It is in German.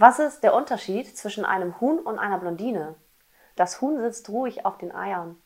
Was ist der Unterschied zwischen einem Huhn und einer Blondine? Das Huhn sitzt ruhig auf den Eiern.